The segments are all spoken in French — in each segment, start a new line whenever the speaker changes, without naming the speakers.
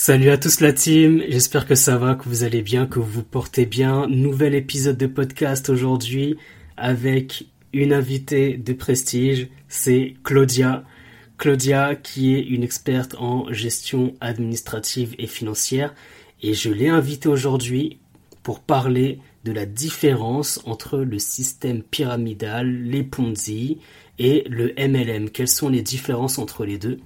Salut à tous la team, j'espère que ça va, que vous allez bien, que vous vous portez bien. Nouvel épisode de podcast aujourd'hui avec une invitée de prestige, c'est Claudia. Claudia qui est une experte en gestion administrative et financière et je l'ai invitée aujourd'hui pour parler de la différence entre le système pyramidal, les Ponzi et le MLM. Quelles sont les différences entre les deux?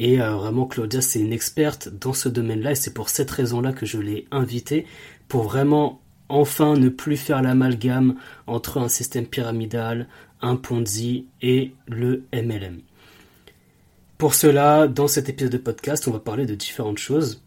Et euh, vraiment, Claudia, c'est une experte dans ce domaine-là, et c'est pour cette raison-là que je l'ai invitée, pour vraiment enfin ne plus faire l'amalgame entre un système pyramidal, un Ponzi et le MLM. Pour cela, dans cet épisode de podcast, on va parler de différentes choses.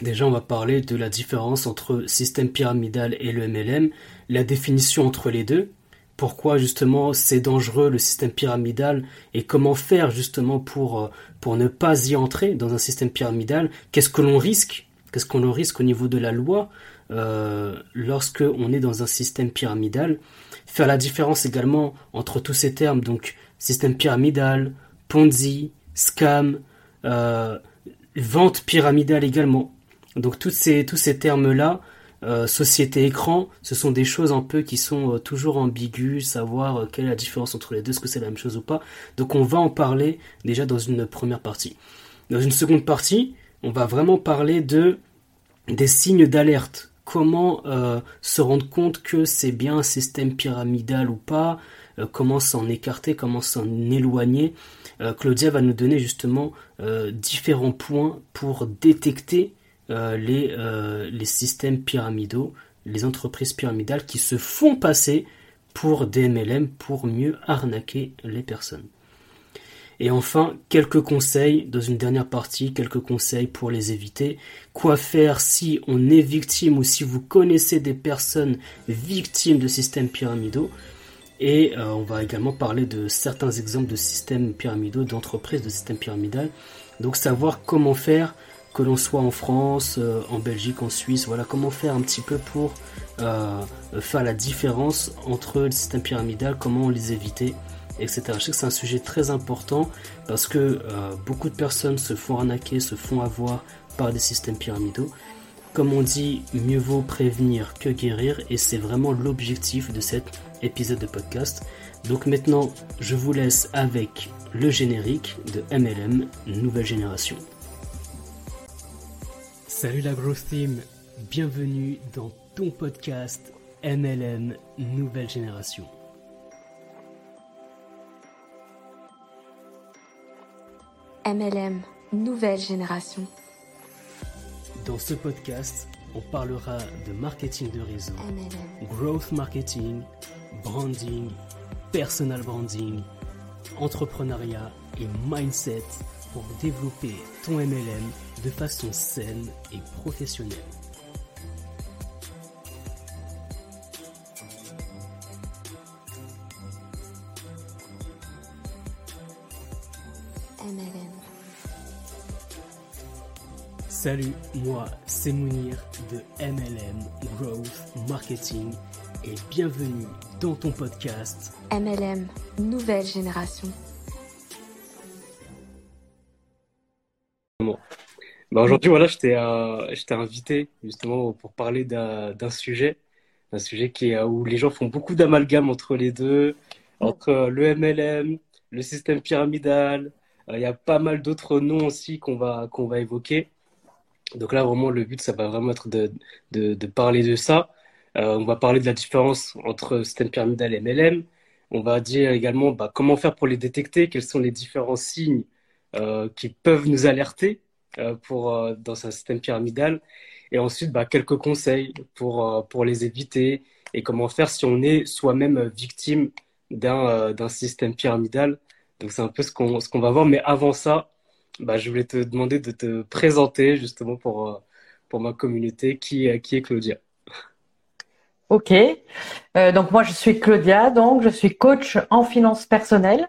Déjà, on va parler de la différence entre système pyramidal et le MLM, la définition entre les deux, pourquoi justement c'est dangereux le système pyramidal et comment faire justement pour, euh, pour ne pas y entrer dans un système pyramidal, qu'est-ce que l'on risque, qu'est-ce qu'on risque au niveau de la loi euh, lorsque on est dans un système pyramidal, faire la différence également entre tous ces termes, donc système pyramidal, Ponzi, scam, euh, vente pyramidale également. Donc ces, tous ces termes-là, euh, société écran, ce sont des choses un peu qui sont euh, toujours ambiguës, savoir euh, quelle est la différence entre les deux, est-ce que c'est la même chose ou pas. Donc on va en parler déjà dans une première partie. Dans une seconde partie, on va vraiment parler de des signes d'alerte. Comment se rendre compte que c'est bien un système pyramidal ou pas, comment s'en écarter, comment s'en éloigner. Claudia va nous donner justement différents points pour détecter les, euh, les systèmes pyramidaux, les entreprises pyramidales qui se font passer pour des MLM pour mieux arnaquer les personnes. Et enfin, quelques conseils dans une dernière partie, quelques conseils pour les éviter. Quoi faire si on est victime ou si vous connaissez des personnes victimes de systèmes pyramidaux? Et euh, on va également parler de certains exemples de systèmes pyramidaux, d'entreprises de systèmes pyramidaux. Donc savoir comment faire que l'on soit en France, euh, en Belgique, en Suisse, voilà comment faire un petit peu pour euh, faire la différence entre le système pyramidal, comment les éviter, etc. Je sais que c'est un sujet très important parce que euh, beaucoup de personnes se font arnaquer, se font avoir par des systèmes pyramidaux. Comme on dit, mieux vaut prévenir que guérir et c'est vraiment l'objectif de cet épisode de podcast. Donc maintenant, je vous laisse avec le générique de MLM, nouvelle génération. Salut la Growth Team, bienvenue dans ton podcast MLM Nouvelle Génération.
MLM Nouvelle Génération.
Dans ce podcast, on parlera de marketing de réseau, growth marketing, branding, personal branding, entrepreneuriat et mindset pour développer ton MLM de façon saine et professionnelle.
MLM.
Salut, moi c'est Mounir de MLM Growth Marketing et bienvenue dans ton podcast
MLM Nouvelle Génération.
Bah, aujourd'hui, voilà, euh, je t'ai invité justement pour parler d'un sujet, un sujet qui où les gens font beaucoup d'amalgame entre les deux, entre le MLM, le système pyramidal. Euh, il y a pas mal d'autres noms aussi qu'on va, qu'on va évoquer. Donc là, vraiment, le but, ça va vraiment être de, de, de parler de ça. Euh, on va parler de la différence entre système pyramidal et MLM. On va dire également bah, comment faire pour les détecter, quels sont les différents signes qui peuvent nous alerter euh, pour, euh, dans un système pyramidal. Et ensuite, bah, quelques conseils pour, euh, pour les éviter et comment faire si on est soi-même victime d'un système pyramidal. Donc c'est un peu ce qu'on qu'on va voir. Mais avant ça, bah, je voulais te demander de te présenter justement pour, pour ma communauté. Qui, qui est Claudia
Ok. Euh, donc moi, je suis Claudia. Donc je suis coach en finance personnelle.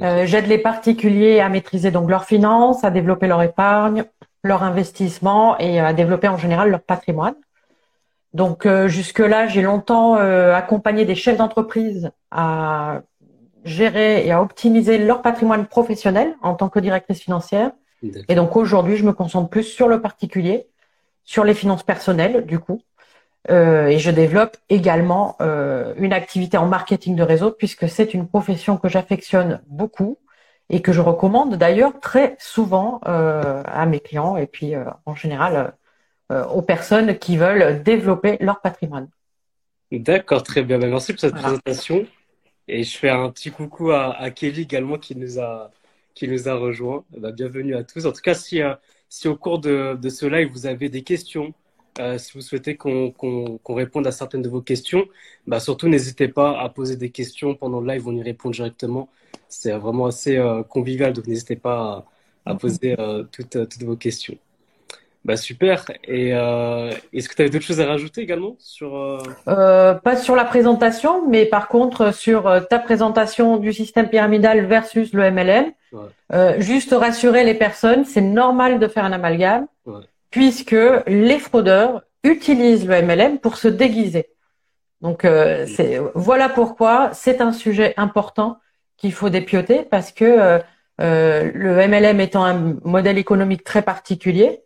Euh, j'aide les particuliers à maîtriser donc leurs finances, à développer leur épargne, leur investissement et à développer en général leur patrimoine. Donc euh, jusque-là, j'ai longtemps euh, accompagné des chefs d'entreprise à gérer et à optimiser leur patrimoine professionnel en tant que directrice financière. Et donc aujourd'hui, je me concentre plus sur le particulier, sur les finances personnelles, du coup. Euh, et je développe également euh, une activité en marketing de réseau puisque c'est une profession que j'affectionne beaucoup et que je recommande d'ailleurs très souvent euh, à mes clients et puis en général aux personnes qui veulent développer leur patrimoine.
D'accord, très bien. Ben, merci pour cette présentation. Et je fais un petit coucou à, à, Kelly également qui nous a, qui nous a rejoint. Ben, bienvenue à tous. En tout cas, si, si au cours de, de ce live, vous avez des questions, euh, si vous souhaitez qu'on réponde à certaines de vos questions, bah surtout n'hésitez pas à poser des questions pendant le live, on y répond directement. C'est vraiment assez euh, convivial, donc n'hésitez pas à, à poser euh, toutes, toutes, vos questions. Bah super. Et est-ce que tu avais d'autres choses à rajouter également sur
Pas sur la présentation, mais par contre sur ta présentation du système pyramidal versus le MLM. Ouais. juste rassurer les personnes, c'est normal de faire un amalgame. Ouais puisque les fraudeurs utilisent le MLM pour se déguiser. Donc euh, voilà pourquoi c'est un sujet important qu'il faut dépioter parce que euh, euh, le MLM étant un modèle économique très particulier,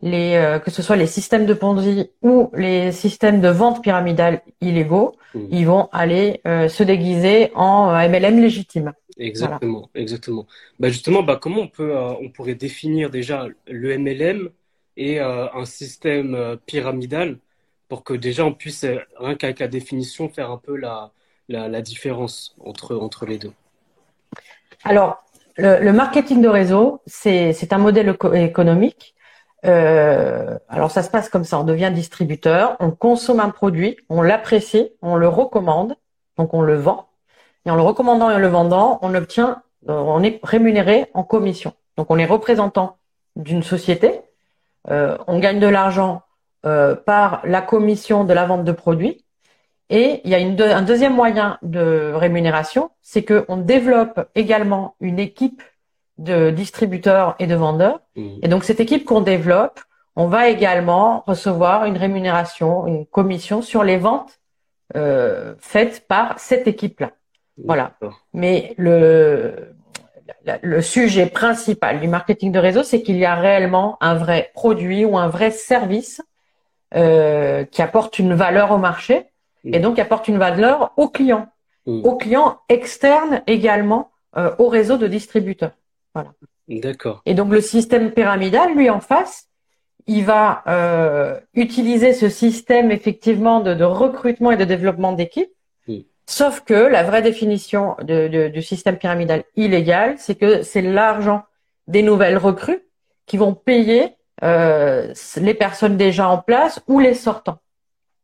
les, que ce soit les systèmes de Ponzi ou les systèmes de vente pyramidale illégaux, mmh. ils vont aller se déguiser en MLM légitime.
Exactement, exactement. Bah justement, bah comment on peut, on pourrait définir déjà le MLM et euh, un système euh, pyramidal pour que déjà on puisse, euh, rien qu'avec la définition, faire un peu la, la, différence entre, entre les deux
Alors, le, marketing de réseau, c'est un modèle économique. Alors ça se passe comme ça, on devient distributeur, on consomme un produit, on l'apprécie, on le recommande, donc on le vend. Et en le recommandant et en le vendant, on obtient, on est rémunéré en commission. Donc on est représentant d'une société euh, on gagne de l'argent euh, par la commission de la vente de produits. Et il y a une un deuxième moyen de rémunération, c'est qu'on développe également une équipe de distributeurs et de vendeurs. Mmh. Et donc cette équipe qu'on développe, on va également recevoir une rémunération, une commission sur les ventes euh, faites par cette équipe-là. Voilà. Mais le le sujet principal du marketing de réseau, c'est qu'il y a réellement un vrai produit ou un vrai service euh, qui apporte une valeur au marché et donc qui apporte une valeur aux clients, mmh. aux clients externes également euh, au réseau de distributeurs. Voilà.
D'accord.
Et donc le système pyramidal, lui en face, il va euh, utiliser ce système effectivement de, de recrutement et de développement d'équipe Sauf que la vraie définition de, du système pyramidal illégal, c'est que c'est l'argent des nouvelles recrues qui vont payer euh, les personnes déjà en place ou les sortants.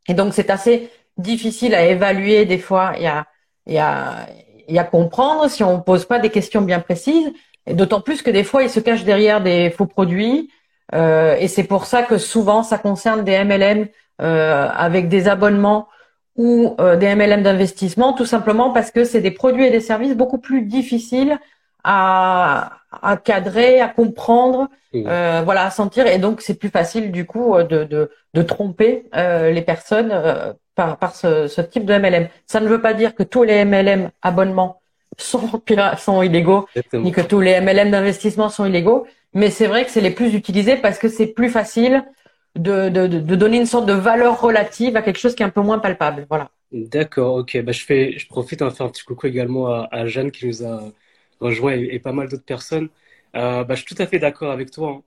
Et donc c'est assez difficile à évaluer des fois et à, et à, et à comprendre si on pose pas des questions bien précises. Et d'autant plus que des fois ils se cachent derrière des faux produits. Euh, et c'est pour ça que souvent ça concerne des MLM euh, avec des abonnements ou euh, des MLM d'investissement, tout simplement parce que c'est des produits et des services beaucoup plus difficiles à, à cadrer, à comprendre, euh, voilà, à sentir, et donc c'est plus facile du coup euh, de, de, de tromper euh, les personnes euh, par, par ce, ce, type de MLM. Ça ne veut pas dire que tous les MLM abonnements sont, sont illégaux, ni que tous les MLM d'investissement sont illégaux, mais c'est vrai que c'est les plus utilisés parce que c'est plus facile de, de, de, donner une sorte de valeur relative à quelque chose qui est un peu moins palpable. Voilà.
D'accord, ok. Bah, je, fais, je profite de faire un petit coucou également à, à Jeanne qui nous a rejoint et, pas mal d'autres personnes. Euh, bah, je suis tout à fait d'accord avec toi. Hein.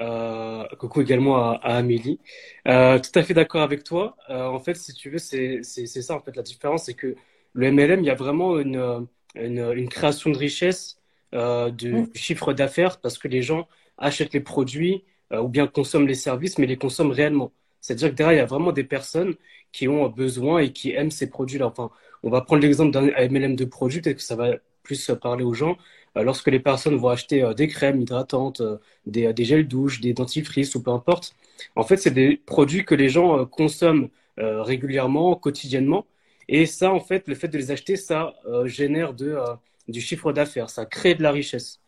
Euh, coucou également à, à Amélie. Euh, tout à fait d'accord avec toi. Euh, en fait, si tu veux, c'est ça en fait la différence, c'est que le MLM, il y a vraiment une, une, une création de richesse, de, mm. du chiffre d'affaires, parce que les gens achètent les produits, ou bien consomment les services, mais les consomment réellement. C'est-à-dire que derrière, il y a vraiment des personnes qui ont besoin et qui aiment ces produits-là. Enfin, on va prendre l'exemple d'un MLM de produits, peut-être que ça va plus parler aux gens. Euh, lorsque les personnes vont acheter euh, des crèmes hydratantes, des, des gels douche, des dentifrices ou peu importe, en fait, c'est des produits que les gens consomment régulièrement, quotidiennement. Et ça, en fait, le fait de les acheter, ça génère de, du chiffre d'affaires, ça crée de la richesse.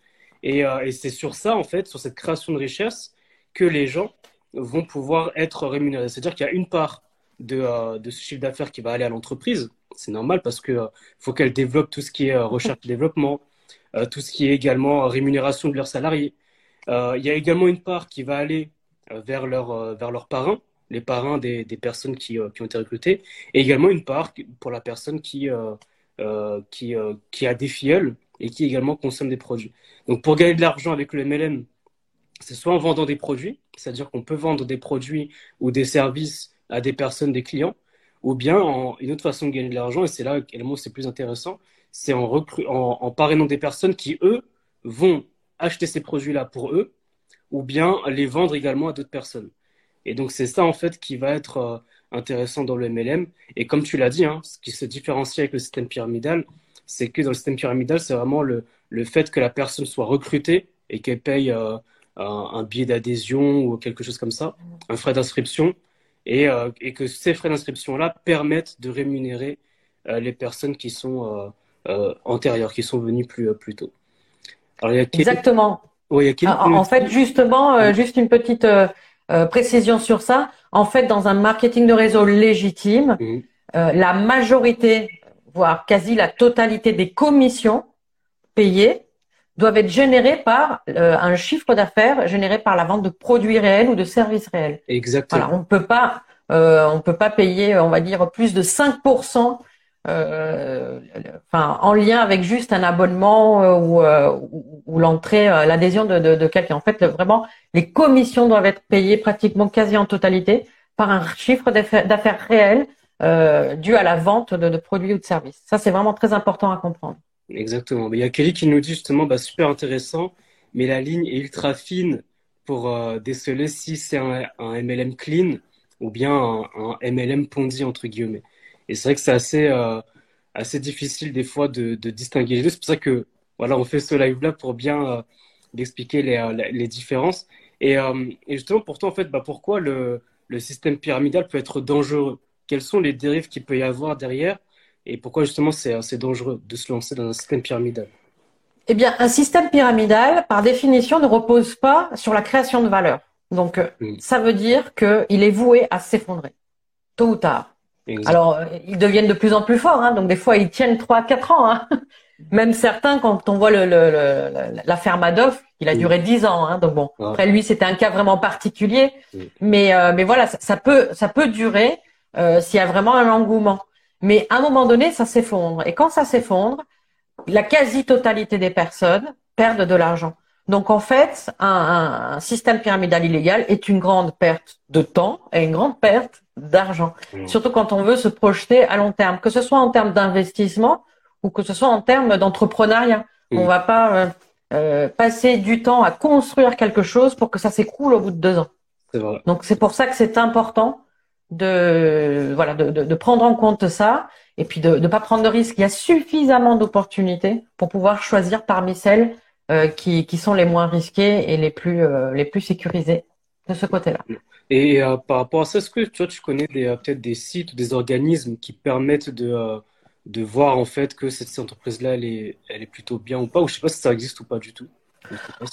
Et, et c'est sur ça, en fait, sur cette création de richesse, que les gens vont pouvoir être rémunérés. C'est-à-dire qu'il y a une part de, euh, ce chiffre d'affaires qui va aller à l'entreprise. C'est normal parce qu'il euh, faut qu'elle développe tout ce qui est euh, recherche et développement, tout ce qui est également rémunération de leurs salariés. Il y a également une part qui va aller vers, vers leurs parrains, les parrains des, personnes qui, qui, ont été recrutées, et également une part pour la personne qui, qui, qui a des filleuls et qui également consomme des produits. Donc pour gagner de l'argent avec le MLM, c'est soit en vendant des produits, c'est-à-dire qu'on peut vendre des produits ou des services à des personnes, des clients, ou bien en, une autre façon de gagner de l'argent, et c'est là que c'est plus intéressant, c'est en, en, en, parrainant des personnes qui, eux, vont acheter ces produits-là pour eux, ou bien les vendre également à d'autres personnes. Et donc c'est ça en fait qui va être euh, intéressant dans le MLM. Et comme tu l'as dit, hein, ce qui se différencie avec le système pyramidal, c'est que dans le système pyramidal, c'est vraiment le, le, fait que la personne soit recrutée et qu'elle paye euh, un, billet d'adhésion ou quelque chose comme ça, un frais d'inscription, et, euh, et, que ces frais d'inscription-là permettent de rémunérer euh, les personnes qui sont antérieures, qui sont venues plus, plus tôt.
Exactement. en, fait, justement, juste une petite précision sur ça. En fait, dans un marketing de réseau légitime, mmh. la majorité voire quasi la totalité des commissions payées doivent être générées par euh, un chiffre d'affaires généré par la vente de produits réels ou de services réels.
Exactement.
on peut pas, euh, on peut pas payer, on va dire plus de 5%, euh, enfin en lien avec juste un abonnement euh, ou, euh, ou l'entrée, l'adhésion de, de, de quelqu'un. En fait, vraiment, les commissions doivent être payées pratiquement quasi en totalité par un chiffre d'affaires réel euh, dû à la vente de, produits ou de services. Ça, c'est vraiment très important à comprendre.
Exactement. Il y a Kelly qui nous dit justement, bah, super intéressant, mais la ligne est ultra fine pour euh, déceler si c'est un, MLM clean ou bien un, MLM pondy entre guillemets. Et c'est vrai que c'est assez euh, assez difficile des fois de, distinguer les deux. C'est pour ça que voilà, on fait ce live là pour bien expliquer les, les, différences. Et, et, justement, pourtant, en fait, bah, pourquoi le, le système pyramidal peut être dangereux? Quelles sont les dérives qu'il peut y avoir derrière? Et pourquoi justement c'est dangereux de se lancer dans un système pyramidal?
Eh bien, un système pyramidal, par définition, ne repose pas sur la création de valeur. Donc, euh, mm. ça veut dire qu'il est voué à s'effondrer, tôt ou tard. Alors, euh, ils deviennent de plus en plus forts. Hein, donc, des fois, ils tiennent 3 quatre ans. Hein. Même certains, quand on voit l'affaire le, Madoff, il a mm. duré 10 ans. Hein, donc bon, après lui, c'était un cas vraiment particulier. Mais, euh, mais voilà, ça, peut, ça peut durer. Euh, s'il y a vraiment un engouement. Mais à un moment donné, ça s'effondre. Et quand ça s'effondre, la quasi-totalité des personnes perdent de l'argent. Donc en fait, un, un, système pyramidal illégal est une grande perte de temps et une grande perte d'argent. Mmh. Surtout quand on veut se projeter à long terme, que ce soit en termes d'investissement ou que ce soit en termes d'entrepreneuriat. Mmh. On va pas euh, euh, passer du temps à construire quelque chose pour que ça s'écroule au bout de deux ans.
Vrai.
Donc c'est pour ça que c'est important de voilà de, de, prendre en compte ça et puis de ne pas prendre de risques. Il y a suffisamment d'opportunités pour pouvoir choisir parmi celles euh, qui, qui sont les moins risquées et les plus euh, les plus sécurisées de ce côté-là.
Et euh, par rapport à ça, est-ce que tu connais peut-être des sites ou des organismes qui permettent de de voir en fait que cette entreprise-là elle est elle est plutôt bien ou pas? Ou je sais pas si ça existe ou pas du tout.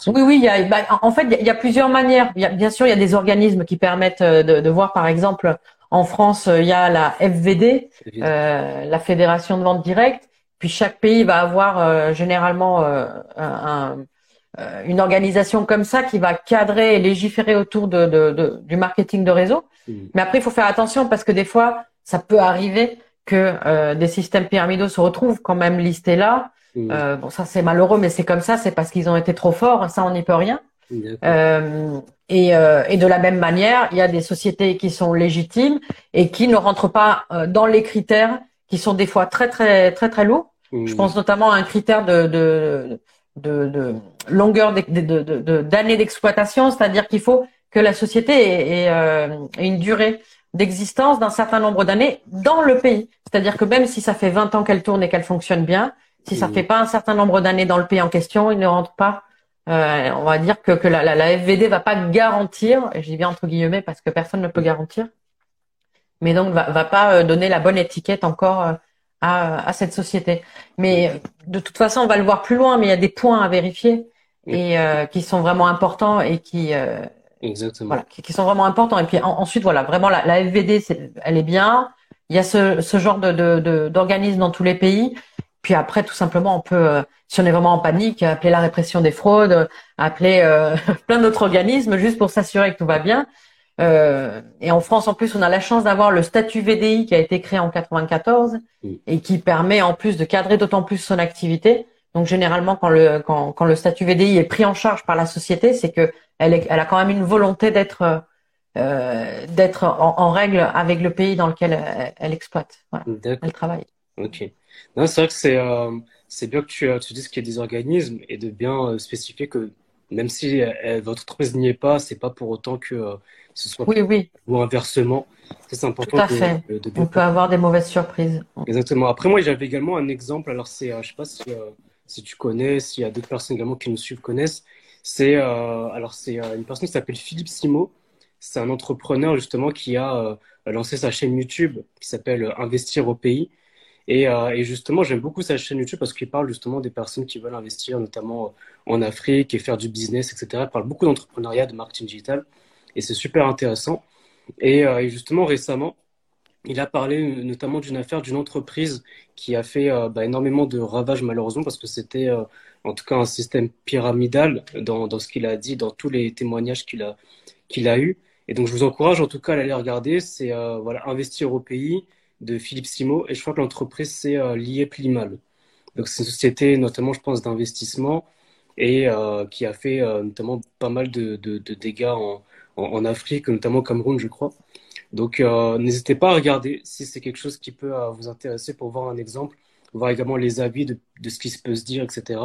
Oui, oui, il y a, bah, en fait, il y a plusieurs manières. Il y a, bien sûr, il y a des organismes qui permettent euh, de, de voir, par exemple, en France, il y a la FVD, euh, la Fédération de vente directe. Puis chaque pays va avoir euh, généralement euh, un, une organisation comme ça qui va cadrer et légiférer autour de, de, du marketing de réseau. Mmh. Mais après, il faut faire attention parce que des fois, ça peut arriver que des systèmes pyramidaux se retrouvent quand même listés là Mm. Euh, bon, ça c'est malheureux, mais c'est comme ça, c'est parce qu'ils ont été trop forts, ça on n'y peut rien. Euh, et, euh, et, de la même manière, il y a des sociétés qui sont légitimes et qui ne rentrent pas euh, dans les critères qui sont des fois très très très très lourds. Mm. Je pense notamment à un critère de, de, de, de longueur d'années d'exploitation, c'est-à-dire qu'il faut que la société ait, ait, ait une durée d'existence d'un certain nombre d'années dans le pays. C'est-à-dire que même si ça fait 20 ans qu'elle tourne et qu'elle fonctionne bien, si ça fait pas un certain nombre d'années dans le pays en question, il ne rentre pas. Euh, on va dire que, que la, la, la, FVD va pas garantir, et je dis bien entre guillemets parce que personne ne peut garantir, mais donc va, va pas euh, donner la bonne étiquette encore euh, à, à cette société. Mais de toute façon, on va le voir plus loin, mais il y a des points à vérifier et euh, qui sont vraiment importants et qui
Exactement.
Voilà, qui, qui, sont vraiment importants. Et puis ensuite, voilà, vraiment la, la FVD, elle est bien. Il y a ce, ce genre de d'organisme dans tous les pays puis après, tout simplement, on peut, si on est vraiment en panique, appeler la répression des fraudes, appeler plein d'autres organismes juste pour s'assurer que tout va bien. Euh, et en France, en plus, on a la chance d'avoir le statut VDI qui a été créé en 94 et qui permet en plus de cadrer d'autant plus son activité. Donc généralement, quand le quand, quand le statut VDI est pris en charge par la société, c'est que elle, est, elle a quand même une volonté d'être euh, d'être en, en, règle avec le pays dans lequel elle, elle exploite. Voilà. Elle travaille.
Ok. Non, c'est vrai que c'est euh, c'est bien que tu, tu dises qu'il y a des organismes et de bien euh, spécifier que même si euh, votre entreprise n'y est pas, c'est pas pour autant que euh, ce soit
oui, oui.
ou inversement. C'est important.
Tout à fait. De, On peut avoir des mauvaises surprises.
Exactement. Après moi, j'avais également un exemple. Alors c'est, euh, je sais pas si si tu connais, s'il y a d'autres personnes également qui nous suivent connaissent. C'est alors c'est une personne qui s'appelle Philippe Simo. C'est un entrepreneur justement qui a lancé sa chaîne YouTube qui s'appelle Investir au pays. Et, euh, et justement, j'aime beaucoup sa chaîne YouTube parce qu'il parle justement des personnes qui veulent investir, notamment en Afrique et faire du business, etc. Il parle beaucoup d'entrepreneuriat, de marketing digital. Et c'est super intéressant. Et, euh, justement, récemment, il a parlé notamment d'une affaire d'une entreprise qui a fait euh, bah, énormément de ravages malheureusement parce que c'était euh, en tout cas un système pyramidal dans, ce qu'il a dit, dans tous les témoignages qu'il a, qu'il a eu. Et donc je vous encourage en tout cas à aller regarder. C'est euh, voilà, investir au pays de Philippe Simo et je crois que l'entreprise c'est euh, lié Plimal. Donc c'est une société notamment je pense d'investissement et euh, qui a fait euh, notamment pas mal de, dégâts en, Afrique, notamment au Cameroun je crois. Donc euh, n'hésitez pas à regarder si c'est quelque chose qui peut vous intéresser pour voir un exemple, voir également les avis de, ce qui se peut se dire, etc.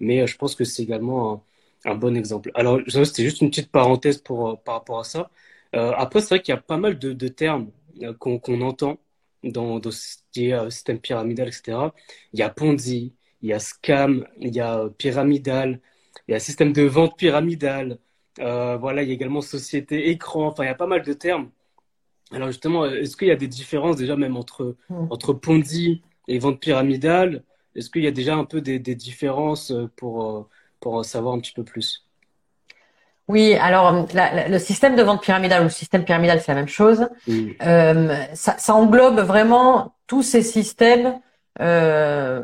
Mais je pense que c'est également un, bon exemple. Alors c'était juste une petite parenthèse pour, par rapport à ça. après c'est vrai qu'il y a pas mal de, termes qu'on qu entend dans, dans ce qui est euh, système pyramidal, etc. Il y a Ponzi, il y a scam, il y a pyramidal, il y a système de vente pyramidal, euh, voilà, il y a également société, écran, enfin, il y a pas mal de termes. Alors justement, est-ce qu'il y a des différences déjà même entre, mmh. entre Ponzi et vente pyramidale? Est-ce qu'il y a déjà un peu des, des différences pour, pour savoir un petit peu plus?
Oui, alors la, la, le système de vente pyramidale ou le système pyramidal, c'est la même chose.
Oui.
Euh, ça, ça, englobe vraiment tous ces systèmes euh,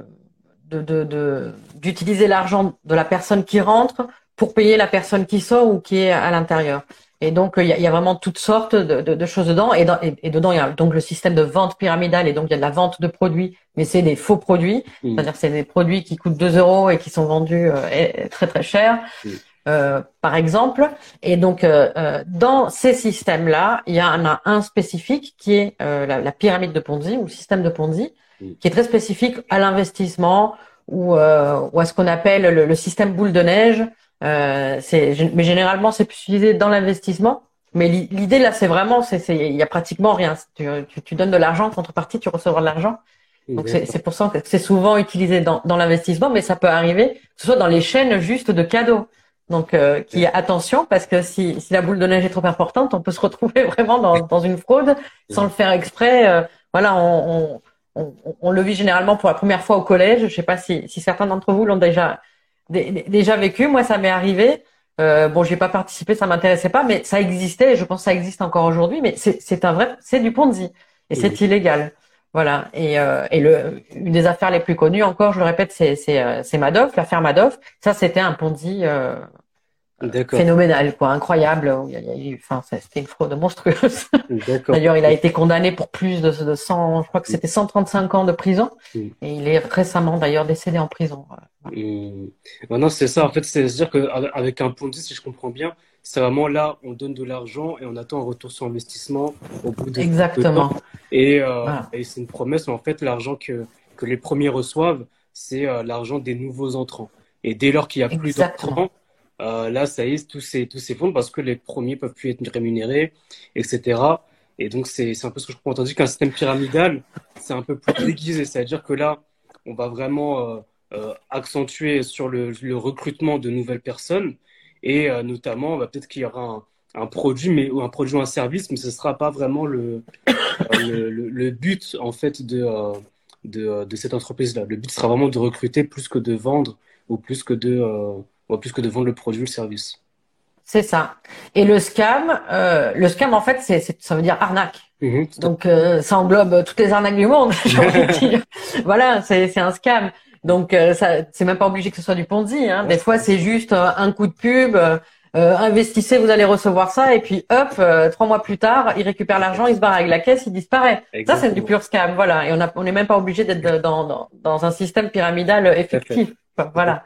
de d'utiliser de, l'argent de la personne qui rentre pour payer la personne qui sort ou qui est à l'intérieur. Et donc il y, a, y, a, vraiment toutes sortes de, de, de choses dedans. Et, dans, et, et, dedans il y a donc le système de vente pyramidale et donc il y a de la vente de produits, mais c'est des faux produits,
oui.
c'est-à-dire c'est des produits qui coûtent 2 euros et qui sont vendus euh, très très cher.
Oui.
Euh, par exemple. Et donc, euh, euh, dans ces systèmes-là, il y en a un spécifique qui est euh, la, la, pyramide de Ponzi ou le système de Ponzi,
mm.
qui est très spécifique à l'investissement ou, euh, ou, à ce qu'on appelle le, le, système boule de neige. mais généralement, c'est plus utilisé dans l'investissement. Mais l'idée là, c'est vraiment, il y a pratiquement rien. Tu, tu, tu donnes de l'argent, contrepartie, tu recevras de l'argent. Donc c'est pour ça que c'est souvent utilisé dans, dans l'investissement, mais ça peut arriver que ce soit dans les chaînes juste de cadeaux. Donc, euh, qui attention parce que si, si la boule de neige est trop importante, on peut se retrouver vraiment dans, dans une fraude sans le faire exprès. Euh, voilà, on, on, on, on, le vit généralement pour la première fois au collège. Je sais pas si, si certains d'entre vous l'ont déjà déjà vécu. Moi, ça m'est arrivé. Euh, bon, j'ai pas participé, ça m'intéressait pas, mais ça existait. Et je pense que ça existe encore aujourd'hui. Mais c'est un vrai, c'est du Ponzi et c'est illégal. Voilà. Et, euh, et le, une des affaires les plus connues encore, je le répète, c'est euh, Madoff, l'affaire Madoff. Ça, c'était un Ponzi euh, phénoménal, quoi, incroyable. Enfin, c'était une fraude monstrueuse. D'ailleurs, il a été condamné pour plus de, de 100, je crois que c'était 135 ans de prison.
Mm.
Et il est récemment d'ailleurs décédé en prison.
Mm. Maintenant, c'est ça. En fait, c'est-à-dire qu'avec un Ponzi, si je comprends bien, c'est vraiment là, on donne de l'argent et on attend un retour sur investissement au bout de
Exactement.
De et, euh, voilà. et c'est une promesse, en fait, l'argent que, que les premiers reçoivent, c'est euh, l'argent des nouveaux entrants. Et dès lors qu'il n'y a plus d'entrants, euh, là, ça y est, tout s'effondre parce que les premiers peuvent plus être rémunérés, etc. Et donc, c'est un peu ce que je comprends. Tandis qu'un système pyramidal, c'est un peu plus déguisé. C'est-à-dire que là, on va vraiment euh, euh, accentuer sur le, le, recrutement de nouvelles personnes et euh, notamment bah, peut-être qu'il y aura un, un, produit mais ou un produit ou un service mais ce sera pas vraiment le le, le, le, but en fait de, euh, de, de cette entreprise là le but sera vraiment de recruter plus que de vendre ou plus que de plus que de vendre le produit ou le service
c'est ça et le scam euh, le scam en fait c'est ça veut dire arnaque Mhm, Donc euh, ça englobe toutes les arnaques du monde, j'ai envie de dire. voilà, c'est c'est un scam. Donc euh, ça c'est même pas obligé que ce soit du Ponzi. Hein. Des fois c'est juste euh, un coup de pub. investissez, vous allez recevoir ça, et puis hop, trois mois plus tard, il récupère l'argent, il se barre avec la caisse, il disparaît. Ça, c'est du pur scam, voilà. Et on a, on n'est même pas obligé d'être dans, dans, dans, un système pyramidal effectif, voilà.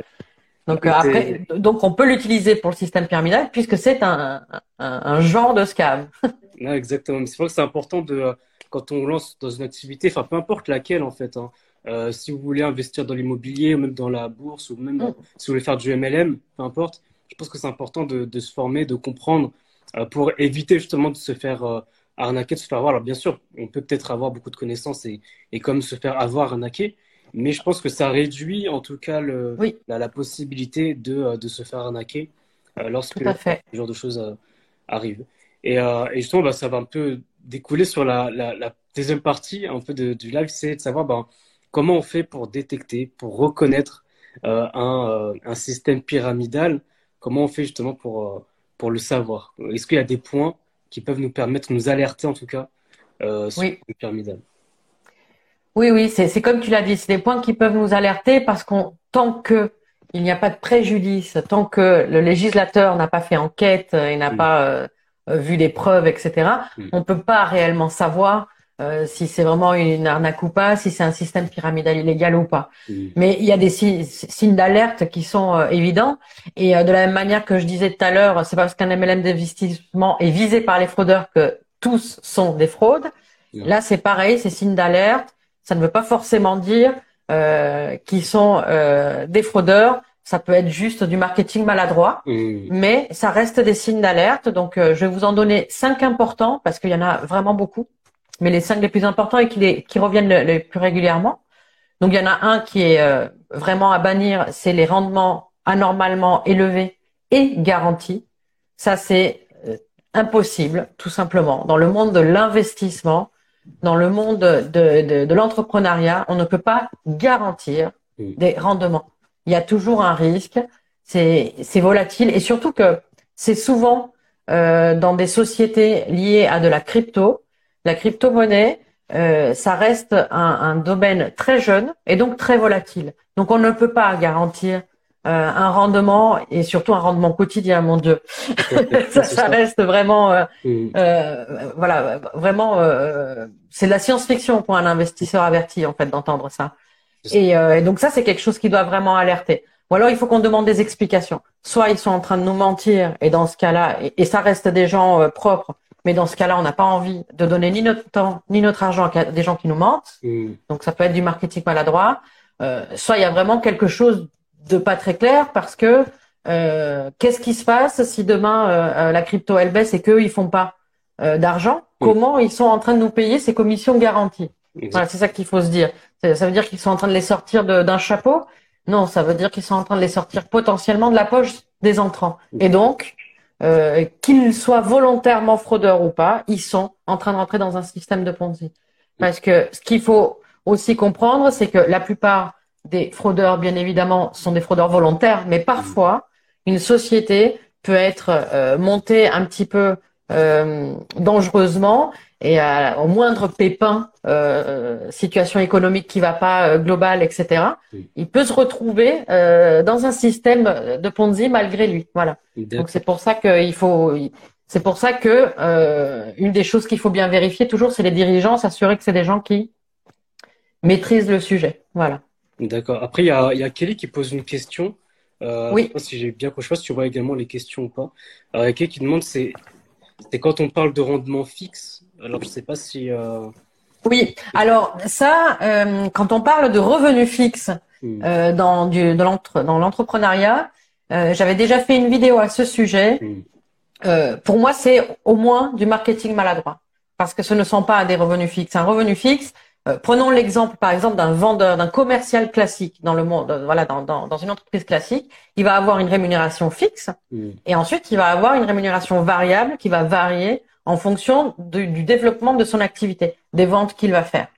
Donc après, donc on peut l'utiliser pour le système pyramidal puisque c'est un, un, un, genre de scam.
exactement. C'est vrai que c'est important de quand on lance dans une activité, enfin peu importe laquelle en fait. Hein, euh, si vous voulez investir dans l'immobilier ou même dans la bourse ou même mm. si vous voulez faire du MLM, peu importe. Je pense que c'est important de, de, se former, de comprendre euh, pour éviter justement de se faire euh, arnaquer, de se faire avoir. Alors bien sûr, on peut peut-être avoir beaucoup de connaissances et, et comme se faire avoir arnaquer, mais je pense que ça réduit en tout cas le, la, possibilité de, euh, de, se faire arnaquer euh, lorsque ce genre de choses euh, arrivent. Et, et, justement, bah, ça va un peu découler sur la, la, la deuxième partie un peu de, du live, c'est de savoir bah, comment on fait pour détecter, pour reconnaître un, un, système pyramidal, comment on fait justement pour, pour le savoir? Est-ce qu'il y a des points qui peuvent nous permettre, nous alerter en tout cas sur le pyramidal?
Oui, oui, c'est comme tu l'as dit, c'est des points qui peuvent nous alerter parce qu'on tant que il n'y a pas de préjudice, tant que le législateur n'a pas fait enquête et n'a mm. pas euh, vu des preuves, etc., mm. on ne peut pas réellement savoir euh, si c'est vraiment une arnaque ou pas, si c'est un système pyramidal illégal ou pas. Mm. Mais il y a des signes d'alerte qui sont euh, évidents. Et de la même manière que je disais tout à l'heure, c'est parce qu'un MLM d'investissement est visé par les fraudeurs que tous sont des fraudes. Là, c'est pareil, c'est signe d'alerte ça ne veut pas forcément dire euh, qu'ils sont euh, des fraudeurs. Ça peut être juste du marketing maladroit, mmh. mais ça reste des signes d'alerte. Donc, euh, je vais vous en donner cinq importants parce qu'il y en a vraiment beaucoup, mais les cinq les plus importants et qui, les, qui reviennent le, plus régulièrement. Donc, il y en a un qui est vraiment à bannir, c'est les rendements anormalement élevés et garantis. Ça, c'est impossible, tout simplement. Dans le monde de l'investissement, dans le monde de, de, l'entrepreneuriat, on ne peut pas garantir des rendements. Il y a toujours un risque, c'est volatile et surtout que c'est souvent euh, dans des sociétés liées à de la crypto. La crypto-monnaie, euh, ça reste un, un, domaine très jeune et donc très volatile. Donc on ne peut pas garantir un rendement et surtout un rendement quotidien, mon Dieu. ça, ça, reste vraiment, euh, mm. euh, voilà, vraiment, c'est de la science-fiction pour un investisseur averti en fait d'entendre ça. Et, et, donc ça, c'est quelque chose qui doit vraiment alerter. Ou alors il faut qu'on demande des explications. Soit ils sont en train de nous mentir et dans ce cas-là, et, ça reste des gens propres, mais dans ce cas-là, on n'a pas envie de donner ni notre temps ni notre argent à des gens qui nous mentent. Mm. Donc ça peut être du marketing maladroit. soit il y a vraiment quelque chose de pas très clair parce que euh, qu'est-ce qui se passe si demain euh, euh, la crypto elle baisse et qu'eux ils font pas d'argent? Comment ils sont en train de nous payer ces commissions garanties? Voilà, c'est ça qu'il faut se dire. Ça veut dire qu'ils sont en train de les sortir d'un chapeau? Non, ça veut dire qu'ils sont en train de les sortir potentiellement de la poche des entrants. Et donc, qu'ils soient volontairement fraudeurs ou pas, ils sont en train de rentrer dans un système de Ponzi. Parce que ce qu'il faut aussi comprendre, c'est que la plupart des fraudeurs, bien évidemment, sont des fraudeurs volontaires, mais parfois, une société peut être euh, montée un petit peu euh, dangereusement et au moindre pépin, euh, situation économique qui va pas, globale, etc., il peut se retrouver dans un système de Ponzi malgré lui. Voilà. Donc c'est pour ça qu'il faut, c'est pour ça que une des choses qu'il faut bien vérifier toujours, c'est les dirigeants, s'assurer que c'est des gens qui maîtrisent le sujet. Voilà.
D'accord. Après, il y a, y a, Kelly qui pose une question. Euh, oui. Je sais pas si j'ai bien compris. Je sais pas si tu vois également les questions ou pas. Alors, il y a Kelly qui demande c'est quand on parle de rendement fixe. Alors, je sais pas si. Euh...
Oui. Alors, ça, euh, quand on parle de revenu fixe hmm. dans, du, dans l'entrepreneuriat, j'avais déjà fait une vidéo à ce sujet. Hmm. Pour moi, c'est au moins du marketing maladroit. Parce que ce ne sont pas des revenus fixes. Un revenu fixe, euh, prenons l'exemple, par exemple, d'un vendeur, d'un commercial classique dans le monde, euh, voilà, dans, dans, dans, une entreprise classique. Il va avoir une rémunération fixe mm. et ensuite il va avoir une rémunération variable qui va varier en fonction du, du développement de son activité, des ventes qu'il va faire.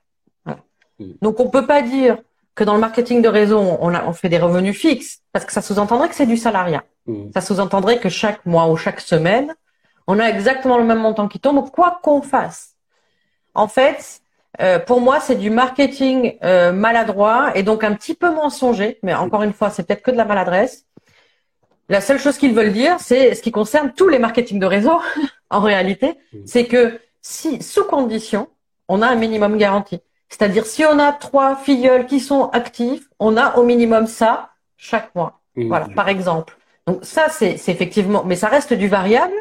Voilà. Mm. Donc on peut pas dire que dans le marketing de réseau on, a, on fait des revenus fixes parce que ça sous-entendrait que c'est du salariat. Mm. Ça sous-entendrait que chaque mois ou chaque semaine on a exactement le même montant qui tombe, quoi qu'on fasse. En fait, euh, pour moi, c'est du marketing euh, maladroit et donc un petit peu mensonger. Mais encore une fois, c'est peut-être que de la maladresse. La seule chose qu'ils veulent dire, c'est ce qui concerne tous les marketing de réseau, en réalité, c'est que si, sous condition, on a un minimum garanti. C'est-à-dire, si on a trois filleuls qui sont actifs, on a au minimum ça chaque mois. Voilà, par exemple. Donc ça, c'est effectivement, mais ça reste du variable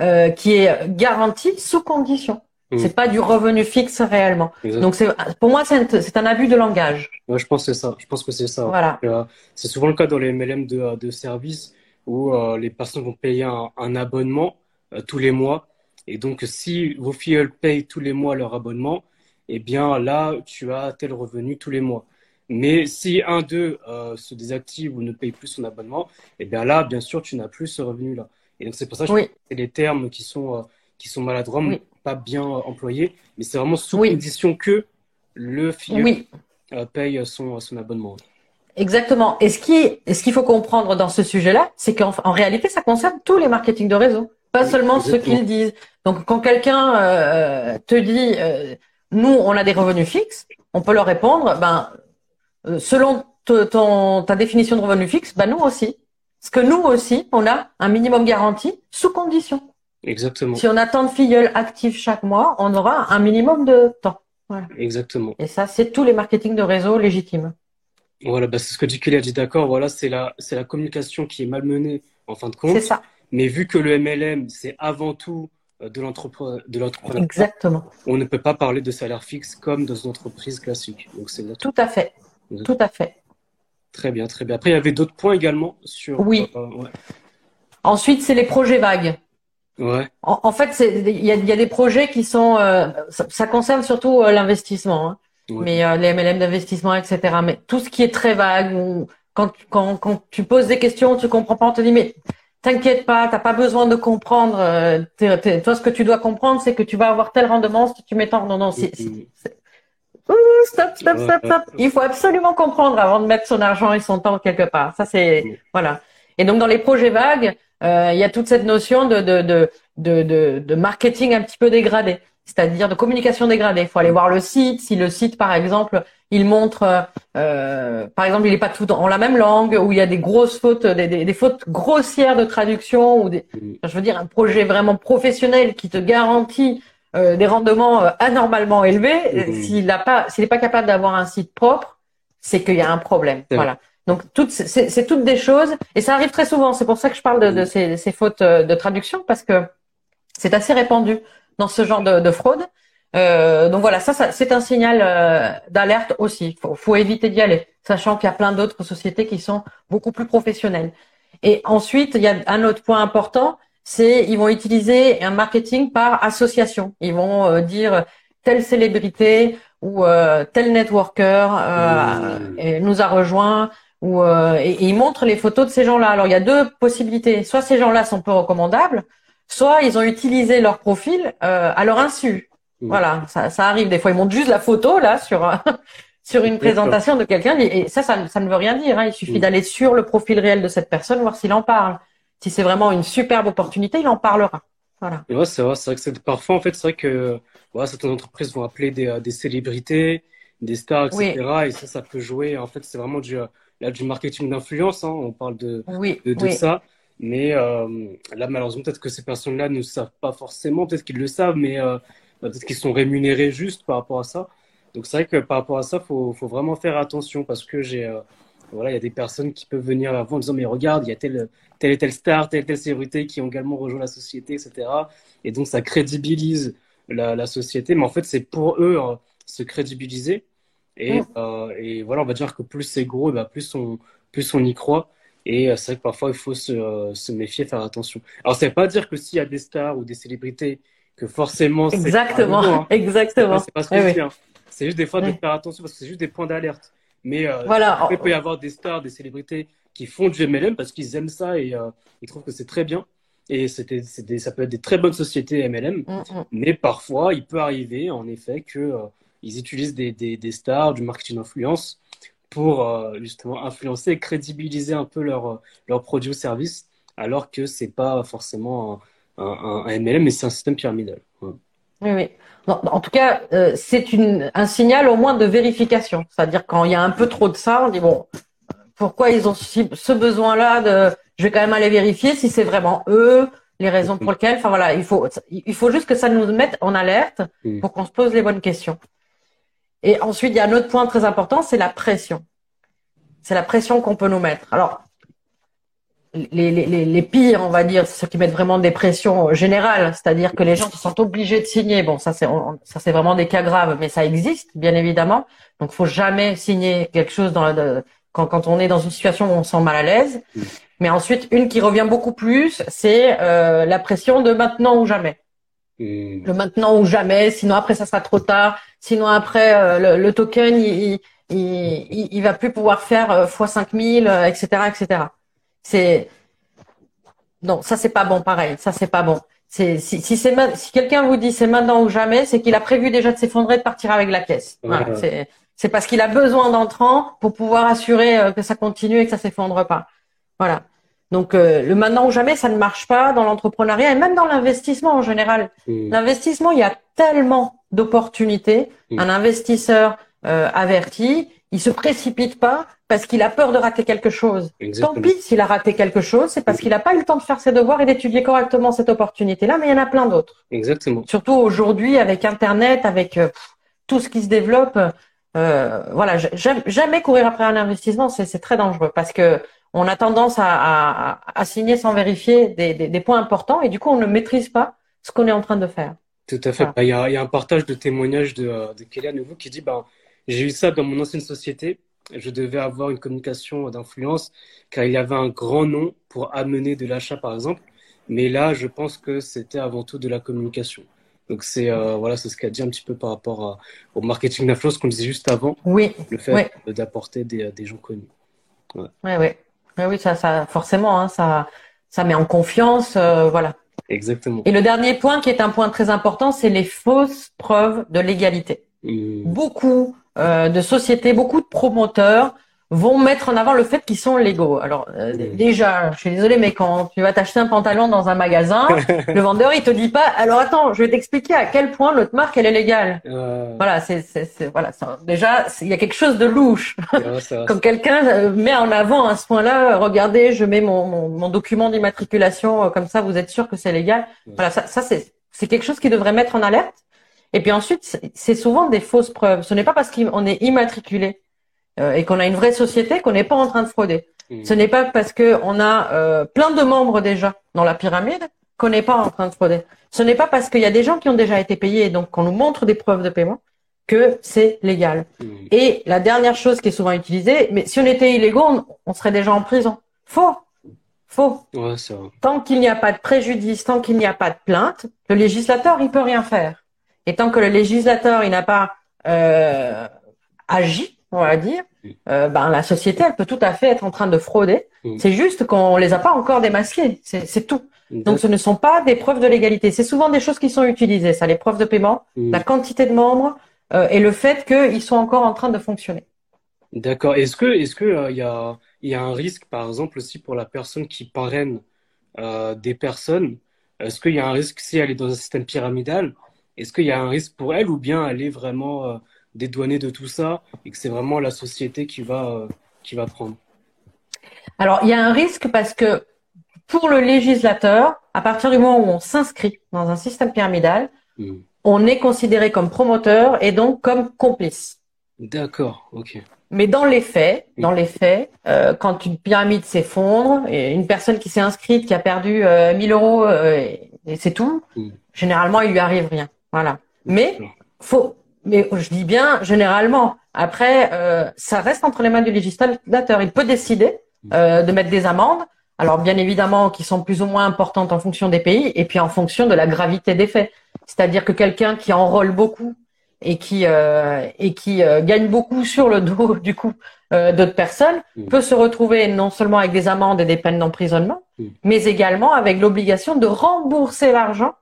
euh, qui est garanti sous condition. Mm. C'est pas du revenu fixe réellement. Donc c'est pour moi c'est un, abus de langage.
Ouais, je pense que c'est ça. Je pense que c'est ça.
Voilà.
Euh, c'est souvent le cas dans les MLM de, de service où euh, les personnes vont payer un, abonnement euh, tous les mois. Et donc si vos filles payent tous les mois leur abonnement, eh bien là tu as tel revenu tous les mois. Mais si un d'eux se désactive ou ne paye plus son abonnement, eh bien là bien sûr tu n'as plus ce revenu là. Et donc c'est pour ça que c'est les termes qui sont qui sont maladroits pas bien employé, mais c'est vraiment sous condition que le fille euh, paye son, son abonnement.
Exactement. Et ce qui, ce qu'il faut comprendre dans ce sujet-là, c'est qu'en en réalité, ça concerne tous les marketing de réseau, pas seulement ceux qu'ils disent. Donc, quand quelqu'un euh, te dit, euh, nous, on a des revenus fixes, on peut leur répondre, ben, selon ton, ta définition de revenu fixe, ben nous aussi. Parce que nous aussi, on a un minimum garanti sous condition.
Exactement.
Si on a tant de filleuls actifs chaque mois, on aura un minimum de temps.
Exactement.
Et ça, c'est tous les marketing de réseau légitimes.
Voilà, bah, c'est ce que Dicky a dit, d'accord. Voilà, c'est la, c'est la communication qui est malmenée en fin de compte.
C'est ça.
Mais vu que le MLM, c'est avant tout euh, de l'entrepreneur.
Exactement.
On ne peut pas parler de salaire fixe comme dans une entreprise classique. Donc c'est
tout à fait. Tout à fait.
Très bien, très bien. Après, il y avait d'autres points également sur.
Oui. Euh, Ensuite, c'est les projets vagues.
Ouais.
En, fait, il y a, y a, des projets qui sont, euh, ça, concerne surtout euh, l'investissement, hein. mais euh, les MLM d'investissement, etc. Mais tout ce qui est très vague, ou quand, quand, quand tu poses des questions, tu comprends pas, on te dit mais t'inquiète pas, t'as pas besoin de comprendre. toi, ce que tu dois comprendre, c'est que tu vas avoir tel rendement si tu mets tant. Non, non, c'est, stop, stop, stop, stop. Il faut absolument comprendre avant de mettre son argent et son temps quelque part. Ça, c'est voilà. Et donc dans les projets vagues, euh, il y a toute cette notion de, de, de, de, de marketing un petit peu dégradé, c'est-à-dire de communication dégradée. Il faut aller voir le site. Si le site, par exemple, il montre, euh, par exemple, il n'est pas tout en la même langue, ou il y a des grosses fautes, des, des, fautes grossières de traduction, ou des, mm. je veux dire, un projet vraiment professionnel qui te garantit euh, des rendements euh, anormalement élevés, mm. s'il n'a pas, s'il n'est pas capable d'avoir un site propre, c'est qu'il y a un problème. Voilà. Donc toutes, c'est toutes des choses, et ça arrive très souvent. C'est pour ça que je parle de, de ces, ces, fautes euh, de traduction parce que c'est assez répandu dans ce genre de, de fraude. Euh, donc voilà, ça, ça c'est un signal euh, d'alerte aussi. Faut, faut éviter d'y aller, sachant qu'il y a plein d'autres sociétés qui sont beaucoup plus professionnelles. Et ensuite, il y a un autre point important, c'est ils vont utiliser un marketing par association. Ils vont euh, dire telle célébrité ou tel networker mmh. nous a rejoint euh, et, ils montrent les photos de ces gens-là. Alors il y a deux possibilités. Soit ces gens-là sont peu recommandables, soit ils ont utilisé leur profil euh, à leur insu. Mmh. Voilà, ça, ça, arrive. Des fois ils montrent juste la photo là sur sur une présentation de quelqu'un et, ça, ça, ça, ne veut rien dire. Hein. Il suffit mmh. d'aller sur le profil réel de cette personne, voir s'il en parle. Si c'est vraiment une superbe opportunité, il en parlera. Voilà.
Ouais, c'est vrai, vrai que c'est parfois en fait, c'est vrai que voilà, certaines entreprises vont appeler des, euh, des célébrités, des stars, etc. Et ça, ça peut jouer. En fait, c'est vraiment du là, du marketing d'influence, hein, on parle de, de, ça. Mais euh, là, malheureusement, peut-être que ces personnes-là ne savent pas forcément, peut-être qu'ils le savent, mais euh, bah, peut-être qu'ils sont rémunérés juste par rapport à ça. Donc c'est vrai que par rapport à ça, il faut, faut, vraiment faire attention parce que j'ai, euh, voilà, il y a des personnes qui peuvent venir avant en disant mais regarde, il y a telle, telle et telle star, telle et telle célébrité qui ont également rejoint la société, etc. Et donc ça crédibilise la, la société, mais en fait c'est pour eux hein, se crédibiliser et, euh, et, voilà, on va dire que plus c'est gros, bah, plus, on, plus on y croit. Et euh, c'est vrai que parfois, il faut se, euh, se méfier, faire attention. Alors, ça veut pas dire que s'il y a des stars ou des célébrités, que forcément
c'est. Exactement, hein. exactement.
C'est pas, ce que hein. C'est juste des fois de faire attention parce que c'est juste des points d'alerte. Mais voilà. il peut y avoir des stars, des célébrités qui font du MLM parce qu'ils aiment ça et ils trouvent que c'est très bien. Et c'était, ça peut être des très bonnes sociétés MLM. Mm, mm. Mais parfois, il peut arriver en effet que ils utilisent des, des, stars, du marketing d'influence pour euh, justement influencer et crédibiliser un peu leurs leur produits ou services, alors que c'est pas forcément un, un, MLM, mais c'est un système pyramidal.
Oui, oui. en tout cas, euh, c'est un signal au moins de vérification. C'est-à-dire quand il y a un peu trop de ça, on dit bon, pourquoi ils ont ce besoin-là de, je vais quand même aller vérifier si c'est vraiment eux, les raisons pour lesquelles. Enfin voilà, il faut, il faut juste que ça nous mette en alerte mm. pour qu'on se pose les bonnes questions. Et ensuite, il y a un autre point très important, c'est la pression. C'est la pression qu'on peut nous mettre. Alors, les, les, les, pires, on va dire, c'est ceux qui mettent vraiment des pressions générales, c'est-à-dire que les gens se sont obligés de signer. Bon, ça c'est ça c'est vraiment des cas graves, mais ça existe bien évidemment. Donc, faut jamais signer quelque chose dans quand, quand on est dans une situation où on se sent mal à l'aise. Mais ensuite, une qui revient beaucoup plus, c'est euh, la pression de maintenant ou jamais. Le maintenant ou jamais, sinon après ça sera trop tard. Sinon après euh, le, token il, il, il, va plus pouvoir faire x 5000, etc., etc. C'est non, ça c'est pas bon. Pareil, ça c'est pas bon. C'est si, si si quelqu'un vous dit c'est maintenant ou jamais, c'est qu'il a prévu déjà de s'effondrer, de partir avec la caisse. Voilà, c'est c'est parce qu'il a besoin d'entrants pour pouvoir assurer euh, que ça continue et que ça s'effondre pas. Voilà. Donc euh, le maintenant ou jamais, ça ne marche pas dans l'entrepreneuriat et même dans l'investissement en général. Mmh. L'investissement, il y a tellement d'opportunités. Mmh. Un investisseur euh, averti, il se précipite pas parce qu'il a peur de rater quelque chose. Tant pis s'il a raté quelque chose, c'est parce qu'il n'a pas eu le temps de faire ses devoirs et d'étudier correctement cette opportunité-là, mais il y en a plein d'autres.
Exactement.
Surtout aujourd'hui avec Internet, avec euh, tout ce qui se développe. voilà, jamais courir après un investissement, c'est très dangereux parce que on a tendance à, signer sans vérifier des, points importants et du coup, on ne maîtrise pas ce qu'on est en train de faire.
Tout à fait. Bah, il y, a, un partage de témoignages de, euh, de Kelly à nouveau qui dit bah, J'ai eu ça dans mon ancienne société. Je devais avoir une communication d'influence car il y avait un grand nom pour amener de l'achat, par exemple. Mais là, je pense que c'était avant tout de la communication. Donc c'est euh, voilà, c'est ce qu'a dit un petit peu par rapport au marketing d'influence qu'on disait juste avant.
Oui.
Le fait d'apporter des, des, gens connus.
Oui, oui. Oui, ça, ça forcément, hein, ça, ça met en confiance, euh, voilà.
Exactement.
Et le dernier point, qui est un point très important, c'est les fausses preuves de légalité. Mmh. Beaucoup euh, de sociétés, beaucoup de promoteurs vont mettre en avant le fait qu'ils sont légaux. Alors euh, déjà, je suis désolée, mais quand tu vas t'acheter un pantalon dans un magasin, le vendeur il te dit pas. Alors attends, je vais t'expliquer à quel point notre marque elle est légale. Voilà, c'est voilà. déjà, il y a quelque chose de louche. Quand quelqu'un euh, met en avant à ce point-là, regardez, je mets mon, mon, document d'immatriculation euh, comme ça, vous êtes sûr que c'est légal. Voilà, ça, ça c'est c'est quelque chose qui devrait mettre en alerte. Et puis ensuite, c'est souvent des fausses preuves. Ce n'est pas parce qu'on est immatriculé euh, et qu'on a une vraie société qu'on n'est pas en train de frauder. Mmh. Ce n'est pas parce que on a euh, plein de membres déjà dans la pyramide qu'on n'est pas en train de frauder. Ce n'est pas parce qu'il y a des gens qui ont déjà été payés et donc qu'on nous montre des preuves de paiement que c'est légal. Mmh. Et la dernière chose qui est souvent utilisée, mais si on était illégaux, on, serait déjà en prison. Faux. Faux.
Ouais,
tant qu'il n'y a pas de préjudice, tant qu'il n'y a pas de plainte, le législateur, il peut rien faire. Et tant que le législateur, il n'a pas euh, agi, on va dire, euh, ben, la société, elle peut tout à fait être en train de frauder. C'est juste qu'on les a pas encore démasqués. C'est tout. Donc, ce ne sont pas des preuves de légalité. C'est souvent des choses qui sont utilisées, ça, les preuves de paiement, la quantité de membres euh, et le fait qu'ils sont encore en train de fonctionner.
D'accord. Est-ce que, est-ce que euh, il y a, il y a un risque, par exemple, aussi pour la personne qui parraine des personnes Est-ce qu'il y a un risque si elle est dans un système pyramidal? Est-ce qu'il y a un risque pour elle ou bien elle est vraiment dédouaner de tout ça et que c'est vraiment la société qui va, euh, qui va prendre
Alors, il y a un risque parce que pour le législateur, à partir du moment où on s'inscrit dans un système pyramidal, hmm. on est considéré comme promoteur et donc comme complice.
D'accord, ok.
Mais dans les faits, dans les faits, euh, quand une pyramide s'effondre, et une personne qui s'est inscrite, qui a perdu euh, 1000 euros euh, et, c'est tout, hmm. généralement il lui arrive rien. Voilà. Mais faut mais je dis bien généralement. Après, euh, ça reste entre les mains du législateur. Il peut décider euh, de mettre des amendes. Alors bien évidemment, qui sont plus ou moins importantes en fonction des pays et puis en fonction de la gravité des faits. C'est-à-dire que quelqu'un qui enrôle beaucoup et qui euh, et qui euh, gagne beaucoup sur le dos du coup euh, d'autres personnes mmh. peut se retrouver non seulement avec des amendes et des peines d'emprisonnement, mmh. mais également avec l'obligation de rembourser l'argent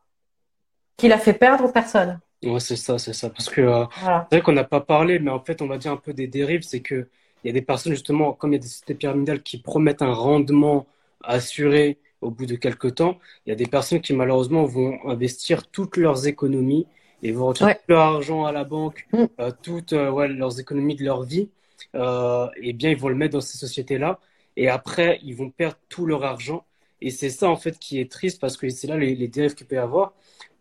qu'il a fait perdre aux personnes.
Ouais, c'est ça, c'est ça. Parce que euh, c'est vrai qu'on n'a pas parlé, mais en fait, on va dire un peu des dérives, c'est que il y a des personnes justement, comme il y a des sociétés pyramidales qui promettent un rendement assuré au bout de quelques temps, il y a des personnes qui malheureusement vont investir toutes leurs économies et vont retirer tout leur argent à la banque, mm. toutes ouais, leurs économies de leur vie, eh bien, ils vont le mettre dans ces sociétés-là. Et après, ils vont perdre tout leur argent. Et c'est ça, en fait, qui est triste parce que c'est là les, les dérives qu'il peut y avoir.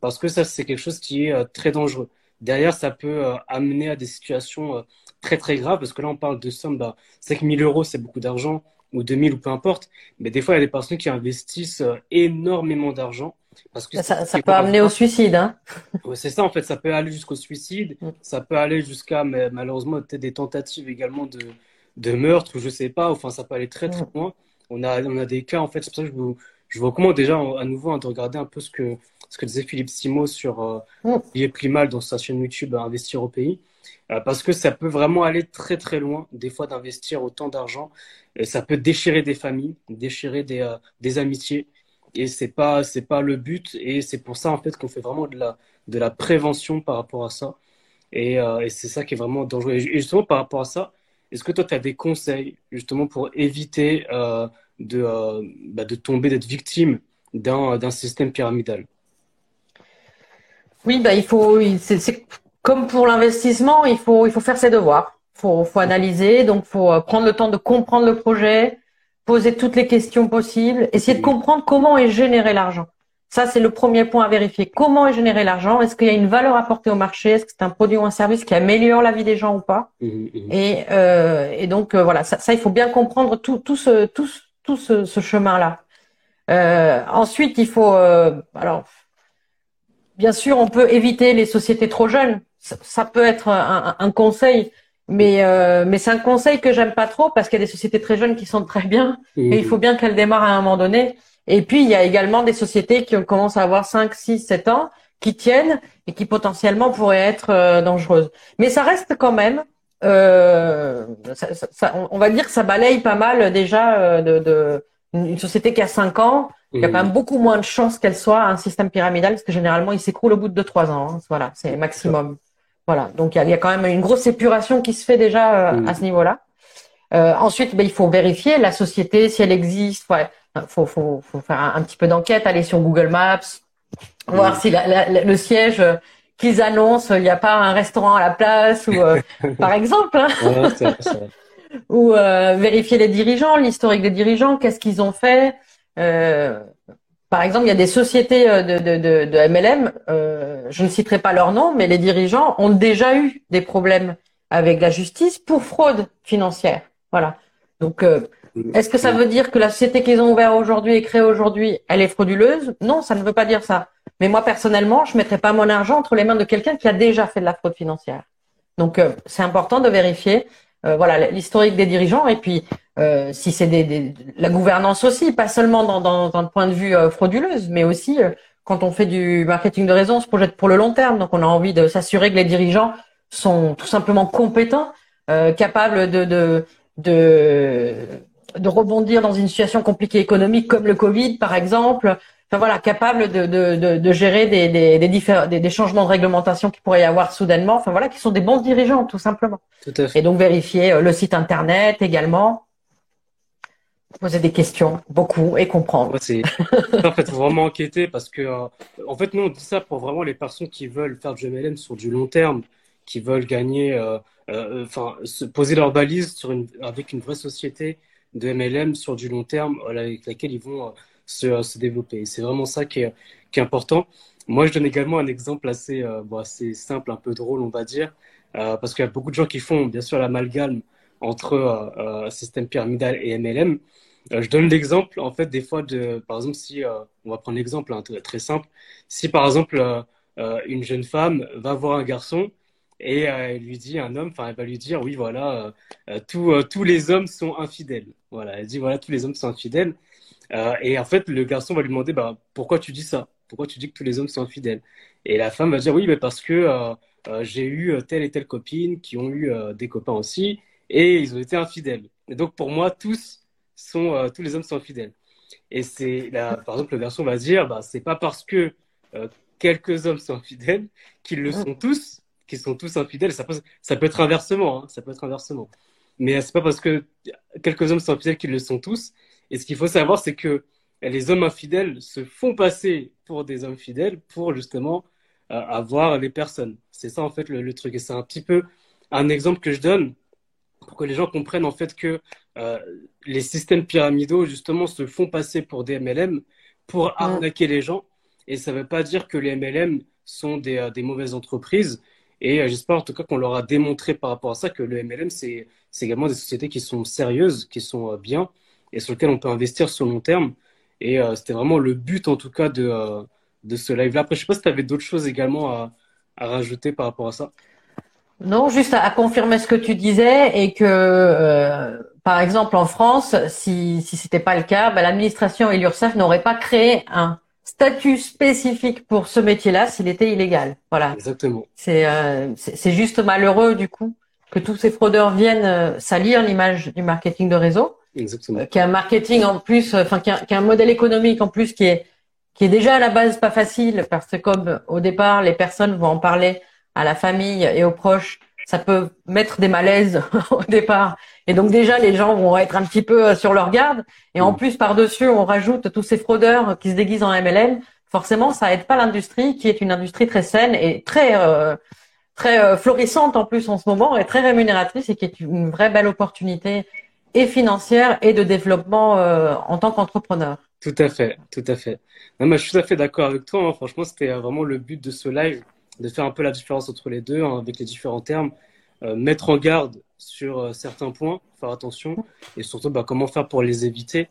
Parce que ça, c'est quelque chose qui est très dangereux. Derrière, ça peut amener à des situations très très grave parce que là on parle de sommes, bah, 5000 euros c'est beaucoup d'argent ou 2000 ou peu importe, mais des fois il y a des personnes qui investissent euh, énormément d'argent.
Parce que ça, ça peut amener au suicide. Hein
c'est ça en fait, ça peut aller jusqu'au suicide, mm. ça peut aller jusqu'à malheureusement peut-être des tentatives également de, de meurtre ou je sais pas, enfin ça peut aller très très mm. loin. On a, on a des cas en fait, c'est pour ça que je vous, je vous recommande déjà à nouveau hein, de regarder un peu ce que, ce que disait Philippe Simo sur euh. Il est plus mal dans sa chaîne YouTube Investir au pays. Euh, parce que ça peut vraiment aller très très loin, des fois d'investir autant d'argent. Ça peut déchirer des familles, déchirer des, euh, des amitiés. Et c'est pas c'est pas le but. Et c'est pour ça en fait qu'on fait vraiment de la de la prévention par rapport à ça. Et, euh, et c'est ça qui est vraiment dangereux. Et justement par rapport à ça, est-ce que toi tu as des conseils justement pour éviter de bah, de tomber, d'être victime d'un d'un système pyramidal?
Oui, bah, il faut, c'est, comme pour l'investissement, il faut, il faut faire ses devoirs. Faut, faut analyser, donc faut euh, prendre le temps de comprendre le projet, poser toutes les questions possibles, essayer de comprendre comment est généré l'argent. Ça, c'est le premier point à vérifier. Comment est généré l'argent? Est-ce qu'il y a une valeur apportée au marché? Est-ce que c'est un produit ou un service qui améliore la vie des gens ou pas? Mmh, mmh. Et, euh, et donc euh, voilà, ça, ça, il faut bien comprendre tout, tout ce, tout, tout ce, ce chemin-là. Euh, ensuite, il faut, euh, alors, bien sûr, on peut éviter les sociétés trop jeunes ça, peut être un, conseil, mais euh, mais c'est un conseil que j'aime pas trop parce qu'il y a des sociétés très jeunes qui sont très bien et il faut bien qu'elles démarrent à un moment donné. Et puis il y a également des sociétés qui commencent à avoir 5, 6, 7 ans qui tiennent et qui potentiellement pourraient être euh, dangereuses. Mais ça reste quand même euh, ça, on va dire que ça balaye pas mal déjà de, de une société qui a 5 ans, il y a quand même beaucoup moins de chances qu'elle soit un système pyramidal parce que généralement il s'écroule au bout de 2-3 ans. Hein. Voilà, c'est maximum. Voilà, donc il y a, quand même une grosse épuration qui se fait déjà euh, à ce niveau-là. Euh, ensuite, ben, il faut vérifier la société si elle existe. Ouais, faut, faut, faut faire un, petit peu d'enquête, aller sur Google Maps, voir si le siège euh, qu'ils annoncent, il n'y a pas un restaurant à la place ou par exemple. Hein. Ou vérifier les dirigeants, l'historique des dirigeants, qu'est-ce qu'ils ont fait. Par exemple, il y a des sociétés euh, de, de, de, MLM, euh, je ne citerai pas leur nom, mais les dirigeants ont déjà eu des problèmes avec la justice pour fraude financière. Voilà. Donc, euh, est-ce que ça veut dire que la société qu'ils ont ouverte aujourd'hui et créée aujourd'hui, elle est frauduleuse? Non, ça ne veut pas dire ça. Mais moi, personnellement, je ne mettrai pas mon argent entre les mains de quelqu'un qui a déjà fait de la fraude financière. Donc, c'est important de vérifier voilà l'historique des dirigeants et puis euh, si c'est des, la gouvernance aussi, pas seulement dans, dans, un point de vue euh, frauduleuse, mais aussi euh, quand on fait du marketing de raison, on se projette pour le long terme. Donc, on a envie de s'assurer que les dirigeants sont tout simplement compétents, capables de, de, de, de, rebondir dans une situation compliquée économique comme le Covid, par exemple. Enfin voilà, capables de, de, de, gérer des, des, des, des, changements de réglementation qui pourrait y avoir soudainement. Enfin voilà, qui sont des bons dirigeants, tout simplement. Tout à fait. Et donc vérifier le site internet également poser des questions, beaucoup, et comprendre.
c'est en fait, faut vraiment enquêter parce que, euh, en fait, nous, on dit ça pour vraiment les personnes qui veulent faire du MLM sur du long terme, qui veulent gagner, euh, euh, enfin, se poser leur balise sur une, avec une vraie société de MLM sur du long terme avec laquelle ils vont se, se développer. C'est vraiment ça qui est, important. Moi, je donne également un exemple assez, assez simple, un peu drôle, on va dire, parce qu'il y a beaucoup de gens qui font, bien sûr, l'amalgame entre système pyramidal et MLM. Euh, je donne l'exemple, en fait, des fois, de, par exemple, si, euh, on va prendre l'exemple hein, très simple, si par exemple, euh, une jeune femme va voir un garçon et elle lui dit, un homme, enfin, elle va lui dire, oui, voilà, tous les hommes sont infidèles. Voilà, elle dit, voilà, tous les hommes sont infidèles. Et en fait, le garçon va lui demander, bah, pourquoi tu dis ça? Pourquoi tu dis que tous les hommes sont infidèles? Et la femme va dire, oui, mais parce que j'ai eu telle et telle copine qui ont eu des copains aussi et ils ont été infidèles. Et donc, pour moi, tous, sont, euh, tous les hommes sont fidèles. Et c'est là, par exemple, le garçon va dire, bah, c'est pas parce que euh, quelques hommes sont fidèles qu'ils le sont tous, qu'ils sont tous infidèles. Ça peut, ça peut être inversement, hein, ça peut être inversement. Mais c'est pas parce que quelques hommes sont infidèles qu'ils le sont tous. Et ce qu'il faut savoir, c'est que les hommes infidèles se font passer pour des hommes fidèles pour justement à voir les personnes. C'est ça en fait le, truc. Et c'est un petit peu un exemple que je donne pour que les gens comprennent en fait que euh, les systèmes pyramidaux justement se font passer pour des MLM pour arnaquer les gens. Et ça ne veut pas dire que les MLM sont des, euh, des mauvaises entreprises. Et euh, j'espère en tout cas qu'on leur a démontré par rapport à ça que le MLM, c'est également des sociétés qui sont sérieuses, qui sont bien et sur lesquelles on peut investir sur long terme. Et c'était vraiment le but en tout cas de, de ce live-là. Après, je ne sais pas si tu avais d'autres choses également à, à rajouter par rapport à ça
Non, juste à, confirmer ce que tu disais et que, euh, par exemple, en France, si si c'était pas le cas, bah, l'administration et l'URSSAF n'auraient pas créé un statut spécifique pour ce métier-là s'il était illégal. Voilà.
Exactement.
C'est euh, c'est juste malheureux du coup que tous ces fraudeurs viennent euh, salir l'image du marketing de réseau.
Exactement.
qui a un marketing en plus, enfin qui a, un modèle économique en plus qui est qui est déjà à la base pas facile parce que comme au départ les personnes vont en parler à la famille et aux proches, ça peut mettre des malaises au départ. Et donc déjà les gens vont être un petit peu sur leur garde. Et en mm. plus par-dessus on rajoute tous ces fraudeurs qui se déguisent en MLM. Forcément ça aide pas l'industrie qui est une industrie très saine et très euh, très euh, florissante en plus en ce moment et très rémunératrice et qui est une vraie belle opportunité et financière et de développement euh, en tant qu'entrepreneur.
Tout à fait, tout à fait. Non, je suis tout à fait d'accord avec toi. Hein. Franchement, c'était vraiment le but de ce live, de faire un peu la différence entre les deux, hein, avec les différents termes, euh, mettre en garde sur euh, certains points, faire attention, et surtout bah, comment faire pour les éviter.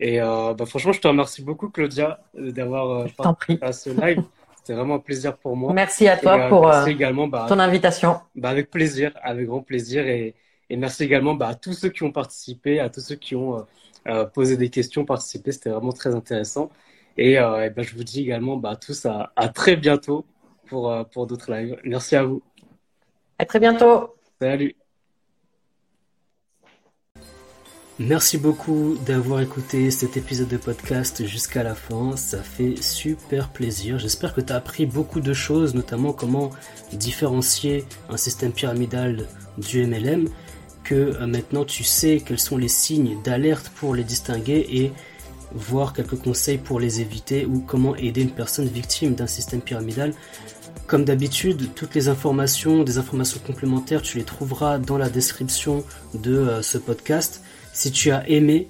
Et bah, franchement, je te remercie beaucoup, Claudia, d'avoir
participé
à ce live. C'était vraiment un plaisir pour moi.
Merci à toi pour également, bah, ton invitation.
Bah, avec plaisir, avec grand plaisir. Et, et merci également bah, à tous ceux qui ont participé, à tous ceux qui ont euh, poser des questions, participer. C'était vraiment très intéressant. Et, euh, ben, je vous dis également bah, à tous à, à très bientôt pour, euh, pour d'autres lives. Merci à vous.
À très bientôt.
Salut. Merci beaucoup d'avoir écouté cet épisode de podcast jusqu'à la fin. Ça fait super plaisir. J'espère que tu as appris beaucoup de choses, notamment comment différencier un système pyramidal du MLM que euh, maintenant tu sais quels sont les signes d'alerte pour les distinguer et voir quelques conseils pour les éviter ou comment aider une personne victime d'un système pyramidal. Comme d'habitude, toutes les informations, des informations complémentaires, tu les trouveras dans la description de euh, ce podcast. Si tu as aimé,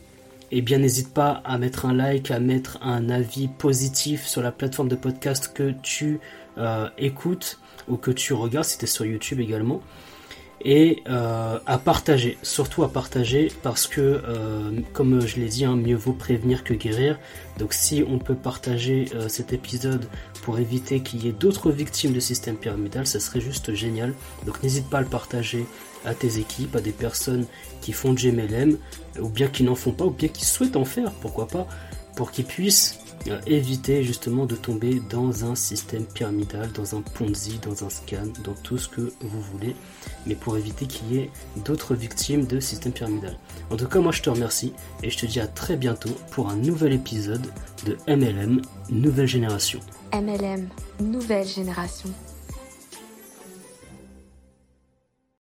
eh bien n'hésite pas à mettre un like, à mettre un avis positif sur la plateforme de podcast que tu euh, écoutes ou que tu regardes, si tu es sur YouTube également et euh, à partager, surtout à partager parce que, euh, comme je l'ai dit, hein, mieux vaut prévenir que guérir. Donc si on peut partager euh, cet épisode pour éviter qu'il y ait d'autres victimes de système pyramidal, ça serait juste génial. Donc n'hésite pas à le partager à tes équipes, à des personnes qui font du MLM, ou bien qui n'en font pas, ou bien qui souhaitent en faire, pourquoi pas, pour qu'ils puissent éviter justement de tomber dans un système pyramidal, dans un Ponzi, dans un scam, dans tout ce que vous voulez, mais pour éviter qu'il y ait d'autres victimes de système pyramidal. En tout cas, moi je te remercie et je te dis à très bientôt pour un nouvel épisode de MLM Nouvelle Génération.
MLM Nouvelle Génération.